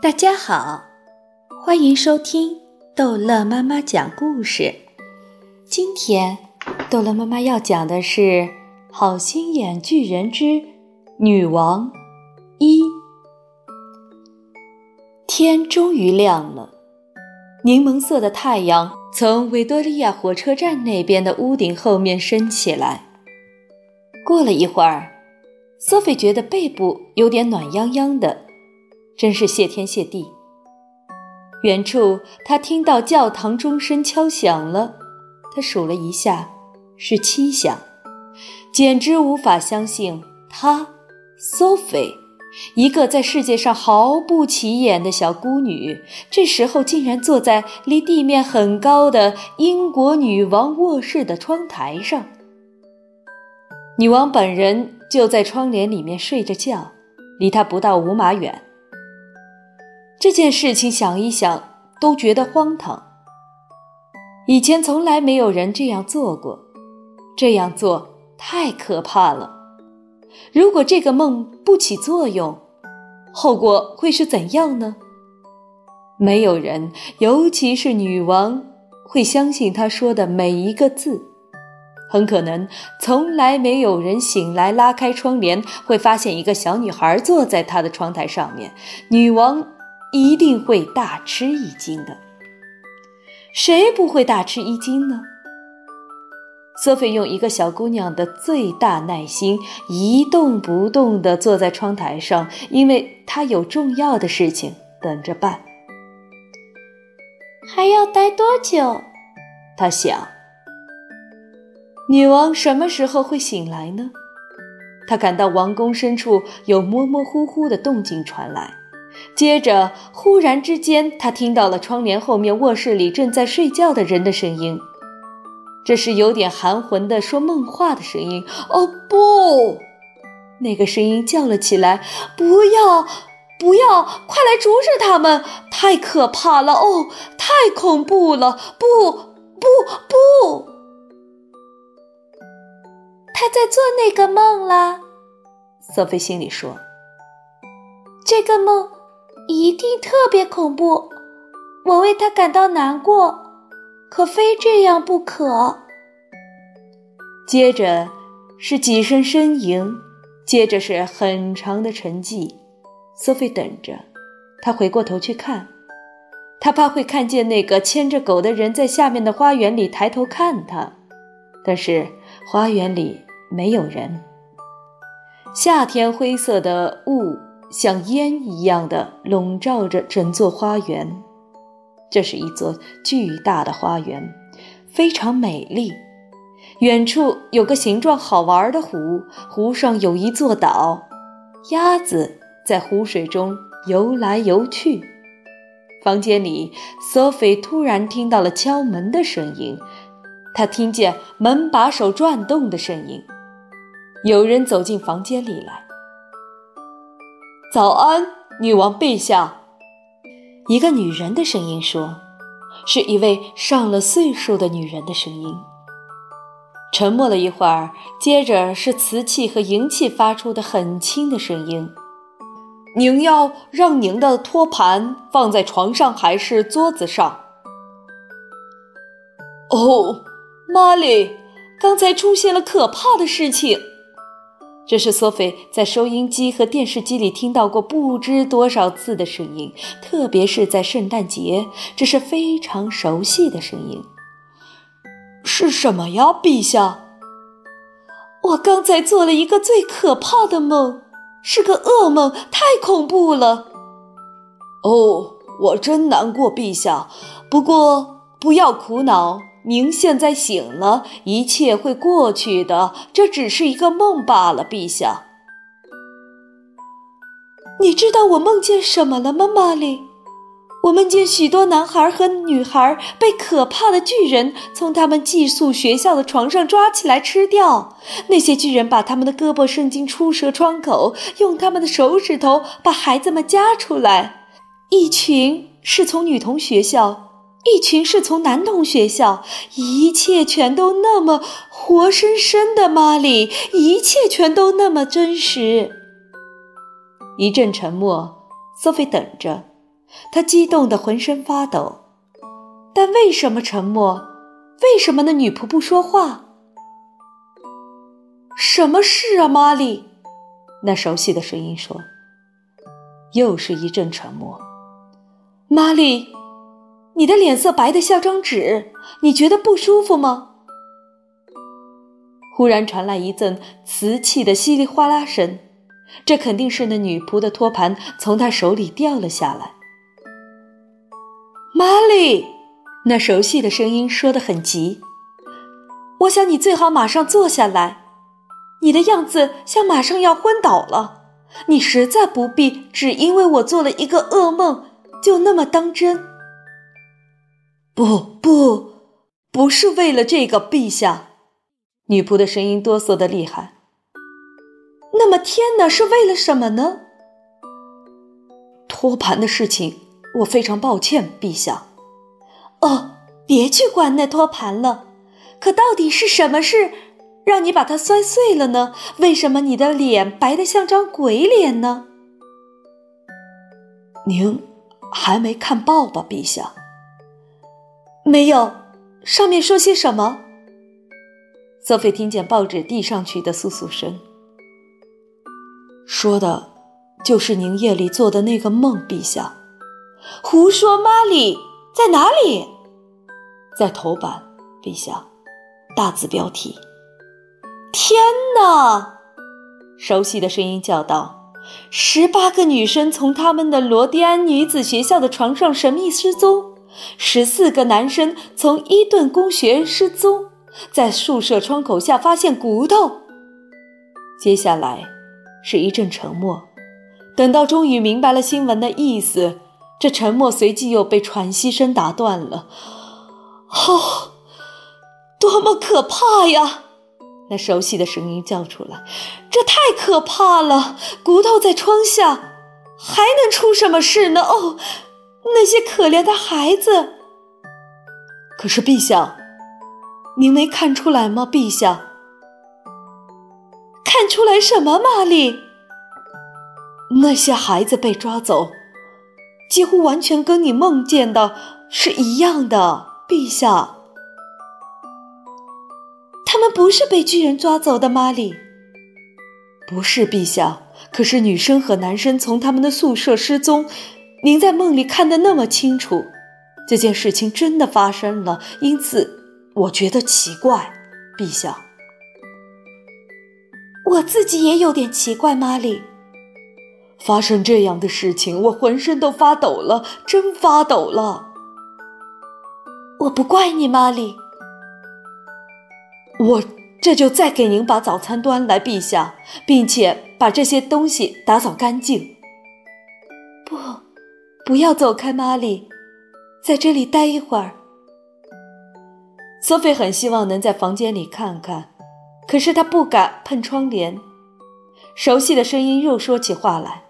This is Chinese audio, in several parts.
大家好，欢迎收听逗乐妈妈讲故事。今天逗乐妈妈要讲的是《好心眼巨人之女王一》。天终于亮了，柠檬色的太阳从维多利亚火车站那边的屋顶后面升起来。过了一会儿，索菲觉得背部有点暖洋洋的。真是谢天谢地。远处，他听到教堂钟声敲响了，他数了一下，是七响，简直无法相信，她，Sophie，一个在世界上毫不起眼的小孤女，这时候竟然坐在离地面很高的英国女王卧室的窗台上。女王本人就在窗帘里面睡着觉，离她不到五码远。这件事情想一想都觉得荒唐。以前从来没有人这样做过，这样做太可怕了。如果这个梦不起作用，后果会是怎样呢？没有人，尤其是女王，会相信她说的每一个字。很可能从来没有人醒来拉开窗帘，会发现一个小女孩坐在她的窗台上面。女王。一定会大吃一惊的。谁不会大吃一惊呢？索菲用一个小姑娘的最大耐心，一动不动地坐在窗台上，因为她有重要的事情等着办。还要待多久？她想。女王什么时候会醒来呢？她感到王宫深处有模模糊糊的动静传来。接着，忽然之间，他听到了窗帘后面卧室里正在睡觉的人的声音，这是有点含混的说梦话的声音。哦不！那个声音叫了起来：“不要，不要，快来阻止他们！太可怕了！哦，太恐怖了！不，不，不！他在做那个梦了。”索菲心里说：“这个梦。”一定特别恐怖，我为他感到难过，可非这样不可。接着是几声呻吟，接着是很长的沉寂。索菲等着，他回过头去看，他怕会看见那个牵着狗的人在下面的花园里抬头看他，但是花园里没有人。夏天灰色的雾。像烟一样的笼罩着整座花园，这是一座巨大的花园，非常美丽。远处有个形状好玩的湖，湖上有一座岛，鸭子在湖水中游来游去。房间里，索菲突然听到了敲门的声音，她听见门把手转动的声音，有人走进房间里来。早安，女王陛下。一个女人的声音说：“是一位上了岁数的女人的声音。”沉默了一会儿，接着是瓷器和银器发出的很轻的声音：“您要让您的托盘放在床上还是桌子上？”哦，玛丽，刚才出现了可怕的事情。这是索菲在收音机和电视机里听到过不知多少次的声音，特别是在圣诞节，这是非常熟悉的声音。是什么呀，陛下？我刚才做了一个最可怕的梦，是个噩梦，太恐怖了。哦，我真难过，陛下。不过不要苦恼。您现在醒了，一切会过去的。这只是一个梦罢了，陛下。你知道我梦见什么了吗，玛丽？我梦见许多男孩和女孩被可怕的巨人从他们寄宿学校的床上抓起来吃掉。那些巨人把他们的胳膊伸进出蛇窗口，用他们的手指头把孩子们夹出来。一群是从女童学校。一群是从男童学校，一切全都那么活生生的，玛丽，一切全都那么真实。一阵沉默，索菲等着，他激动得浑身发抖。但为什么沉默？为什么那女仆不说话？什么事啊，玛丽？那熟悉的声音说。又是一阵沉默。玛丽，你的脸色白得像张纸，你觉得不舒服吗？忽然传来一阵瓷器的稀里哗啦声，这肯定是那女仆的托盘从她手里掉了下来。玛丽，那熟悉的声音说得很急。我想你最好马上坐下来，你的样子像马上要昏倒了。你实在不必只因为我做了一个噩梦就那么当真。不不，不是为了这个，陛下。女仆的声音哆嗦的厉害。那么天呢，是为了什么呢？托盘的事情，我非常抱歉，陛下。哦，别去管那托盘了。可到底是什么事，让你把它摔碎了呢？为什么你的脸白得像张鬼脸呢？您还没看报吧，陛下？没有，上面说些什么？索菲听见报纸递上去的簌簌声，说的，就是您夜里做的那个梦，陛下。胡说，玛丽在哪里？在头版，陛下，大字标题。天哪！熟悉的声音叫道：“十八个女生从他们的罗迪安女子学校的床上神秘失踪，十四个男生从伊顿公学失踪。”在宿舍窗口下发现骨头。接下来是一阵沉默。等到终于明白了新闻的意思，这沉默随即又被喘息声打断了。哦，多么可怕呀！那熟悉的声音叫出来：“这太可怕了！骨头在窗下，还能出什么事呢？哦，那些可怜的孩子。可是陛下。”您没看出来吗，陛下？看出来什么，玛丽？那些孩子被抓走，几乎完全跟你梦见的是一样的，陛下。他们不是被巨人抓走的，玛丽。不是，陛下。可是女生和男生从他们的宿舍失踪，您在梦里看得那么清楚，这件事情真的发生了，因此。我觉得奇怪，陛下。我自己也有点奇怪，玛丽。发生这样的事情，我浑身都发抖了，真发抖了。我不怪你，玛丽。我这就再给您把早餐端来，陛下，并且把这些东西打扫干净。不，要走开，玛丽，在这里待一会儿。索菲很希望能在房间里看看，可是她不敢碰窗帘。熟悉的声音又说起话来：“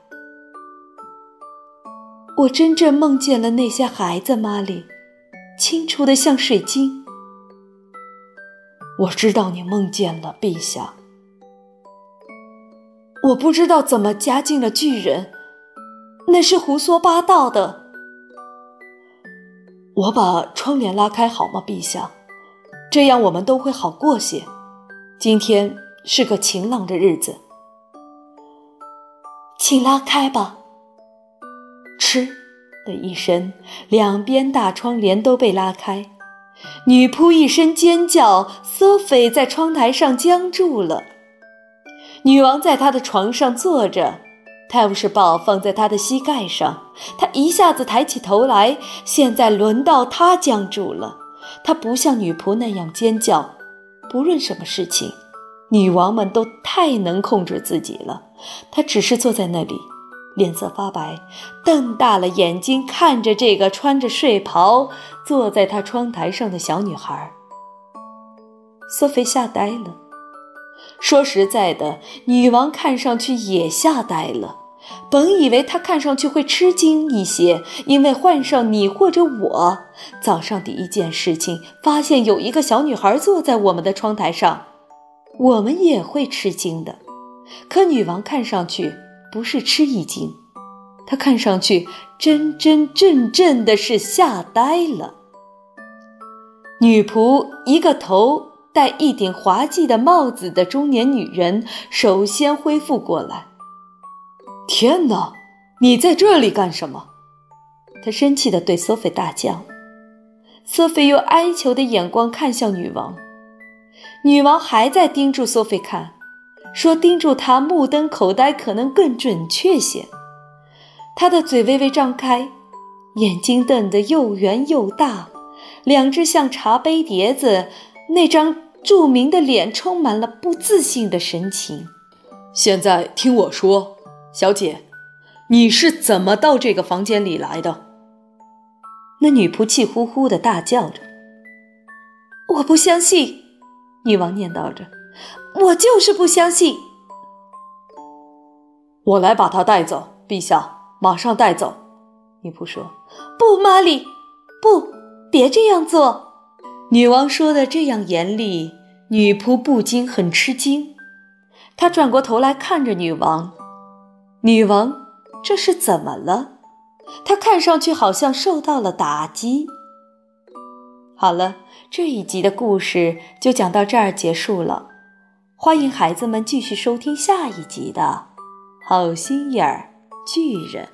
我真正梦见了那些孩子，玛丽，清楚的像水晶。我知道你梦见了，陛下。我不知道怎么加进了巨人，那是胡说八道的。我把窗帘拉开好吗，陛下？”这样我们都会好过些。今天是个晴朗的日子，请拉开吧。嗤的一声，两边大窗帘都被拉开。女仆一声尖叫，索菲在窗台上僵住了。女王在她的床上坐着，泰晤士报放在他的膝盖上。他一下子抬起头来，现在轮到他僵住了。他不像女仆那样尖叫，不论什么事情，女王们都太能控制自己了。她只是坐在那里，脸色发白，瞪大了眼睛看着这个穿着睡袍坐在她窗台上的小女孩。索菲吓呆了。说实在的，女王看上去也吓呆了。本以为她看上去会吃惊一些，因为换上你或者我，早上第一件事情发现有一个小女孩坐在我们的窗台上，我们也会吃惊的。可女王看上去不是吃一惊，她看上去真真正正的是吓呆了。女仆，一个头戴一顶滑稽的帽子的中年女人，首先恢复过来。天哪，你在这里干什么？她生气地对索菲大叫。索菲用哀求的眼光看向女王，女王还在盯住索菲看，说：“盯住她目瞪口呆可能更准确些。”她的嘴微微张开，眼睛瞪得又圆又大，两只像茶杯碟子，那张著名的脸充满了不自信的神情。现在听我说，小姐，你是怎么到这个房间里来的？那女仆气呼呼的大叫着：“我不相信！”女王念叨着：“我就是不相信！”我来把她带走，陛下，马上带走。”女仆说。“不，玛丽，不，别这样做。”女王说的这样严厉，女仆不禁很吃惊。她转过头来看着女王：“女王，这是怎么了？”她看上去好像受到了打击。好了，这一集的故事就讲到这儿结束了。欢迎孩子们继续收听下一集的《好心眼儿巨人》。